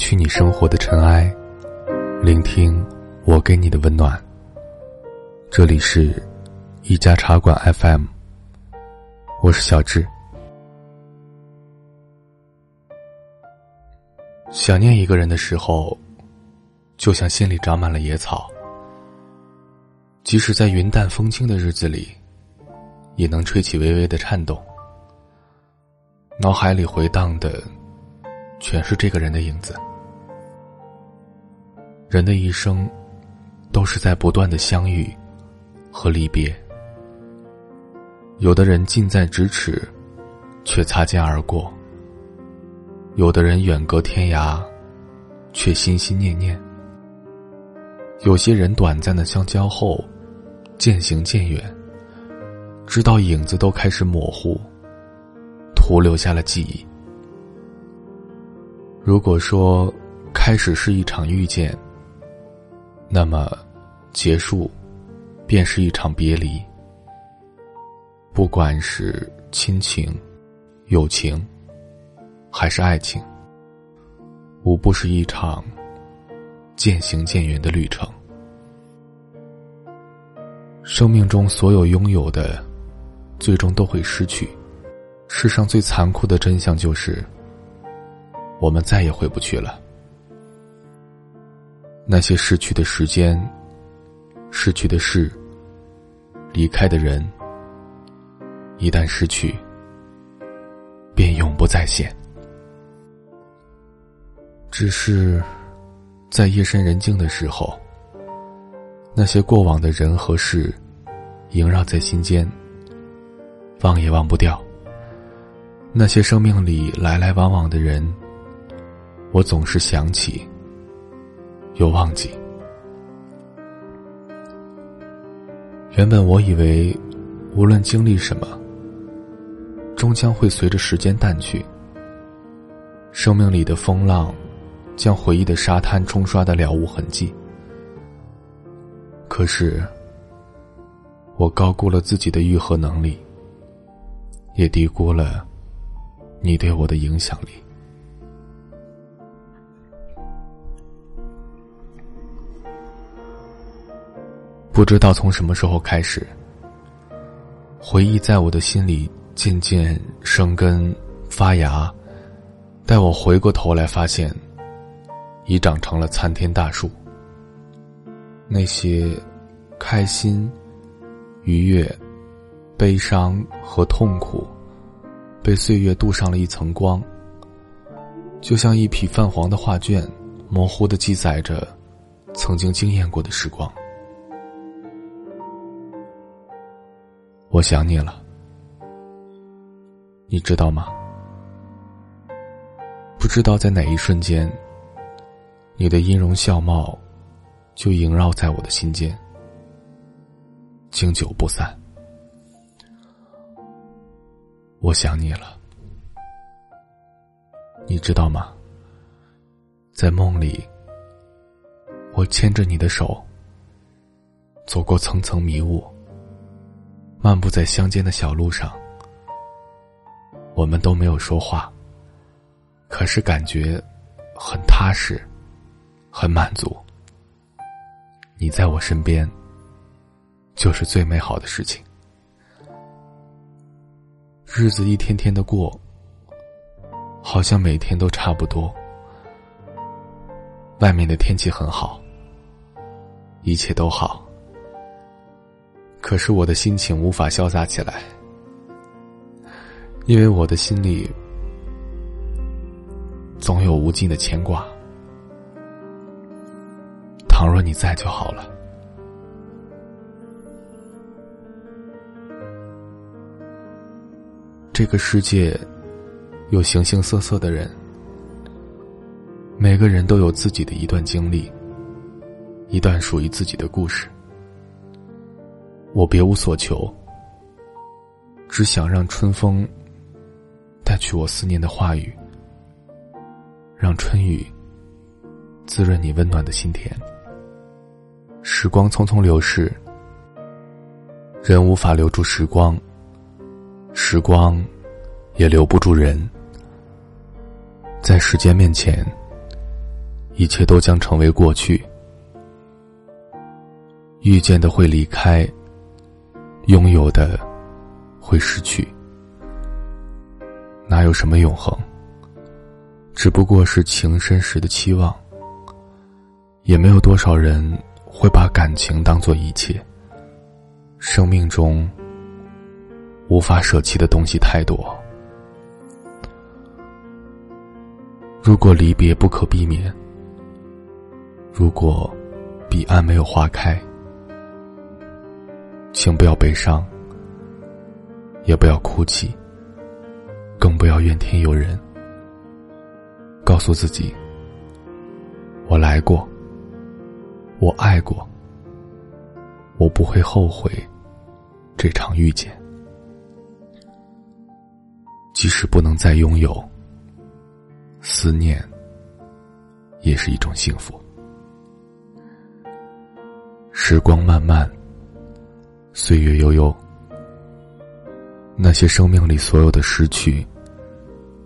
去你生活的尘埃，聆听我给你的温暖。这里是一家茶馆 FM，我是小智。想念一个人的时候，就像心里长满了野草，即使在云淡风轻的日子里，也能吹起微微的颤动。脑海里回荡的。全是这个人的影子。人的一生，都是在不断的相遇和离别。有的人近在咫尺，却擦肩而过；有的人远隔天涯，却心心念念。有些人短暂的相交后，渐行渐远，直到影子都开始模糊，徒留下了记忆。如果说开始是一场遇见，那么结束便是一场别离。不管是亲情、友情，还是爱情，无不是一场渐行渐远的旅程。生命中所有拥有的，最终都会失去。世上最残酷的真相就是。我们再也回不去了。那些逝去的时间、逝去的事、离开的人，一旦失去，便永不再现。只是在夜深人静的时候，那些过往的人和事，萦绕在心间，忘也忘不掉。那些生命里来来往往的人。我总是想起，又忘记。原本我以为，无论经历什么，终将会随着时间淡去。生命里的风浪，将回忆的沙滩冲刷的了无痕迹。可是，我高估了自己的愈合能力，也低估了你对我的影响力。不知道从什么时候开始，回忆在我的心里渐渐生根发芽。待我回过头来，发现已长成了参天大树。那些开心、愉悦、悲伤和痛苦，被岁月镀上了一层光，就像一匹泛黄的画卷，模糊的记载着曾经惊艳过的时光。我想你了，你知道吗？不知道在哪一瞬间，你的音容笑貌就萦绕在我的心间，经久不散。我想你了，你知道吗？在梦里，我牵着你的手，走过层层迷雾。漫步在乡间的小路上，我们都没有说话，可是感觉很踏实，很满足。你在我身边，就是最美好的事情。日子一天天的过，好像每天都差不多。外面的天气很好，一切都好。可是我的心情无法潇洒起来，因为我的心里总有无尽的牵挂。倘若你在就好了。这个世界有形形色色的人，每个人都有自己的一段经历，一段属于自己的故事。我别无所求，只想让春风带去我思念的话语，让春雨滋润你温暖的心田。时光匆匆流逝，人无法留住时光，时光也留不住人。在时间面前，一切都将成为过去。遇见的会离开，拥有的会失去。哪有什么永恒？只不过是情深时的期望。也没有多少人会把感情当做一切。生命中无法舍弃的东西太多。如果离别不可避免，如果彼岸没有花开，请不要悲伤，也不要哭泣，更不要怨天尤人。告诉自己：我来过，我爱过，我不会后悔。这场遇见，即使不能再拥有，思念也是一种幸福。时光漫漫，岁月悠悠，那些生命里所有的失去，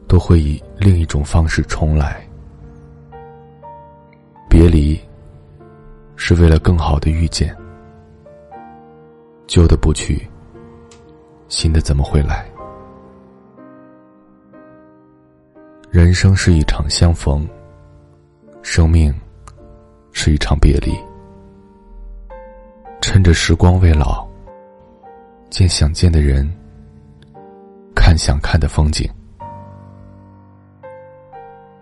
都会以另一种方式重来。别离，是为了更好的遇见。旧的不去，新的怎么会来？人生是一场相逢，生命是一场别离。趁着时光未老，见想见的人，看想看的风景，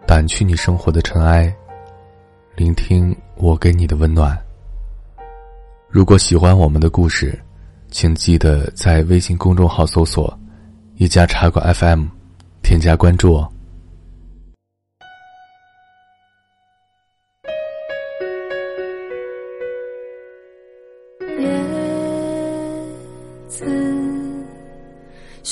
掸去你生活的尘埃，聆听我给你的温暖。如果喜欢我们的故事。请记得在微信公众号搜索“一家茶馆 FM”，添加关注哦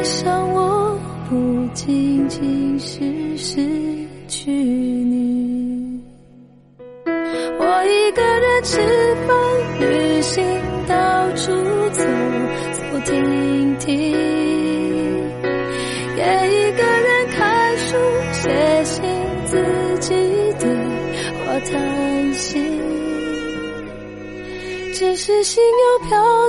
我想，我不仅仅是失去你，我一个人吃饭、旅行、到处走走停停。也一个人看书、写信，自己对话叹息，只是心又飘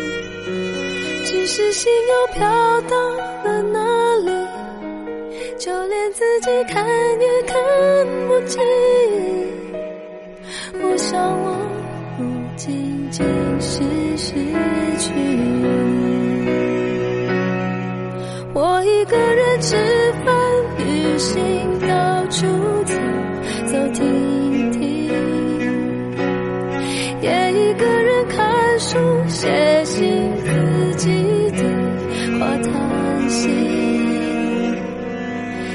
是心又飘到了哪里，就连自己看也看不清。我想我不仅仅是失去，我一个人吃饭、旅行、到处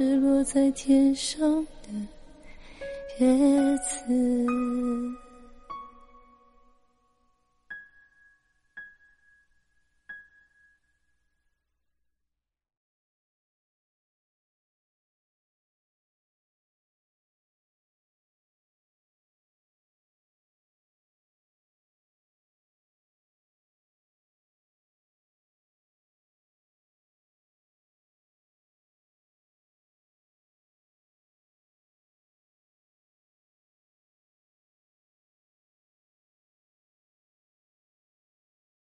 是落在天上的叶子。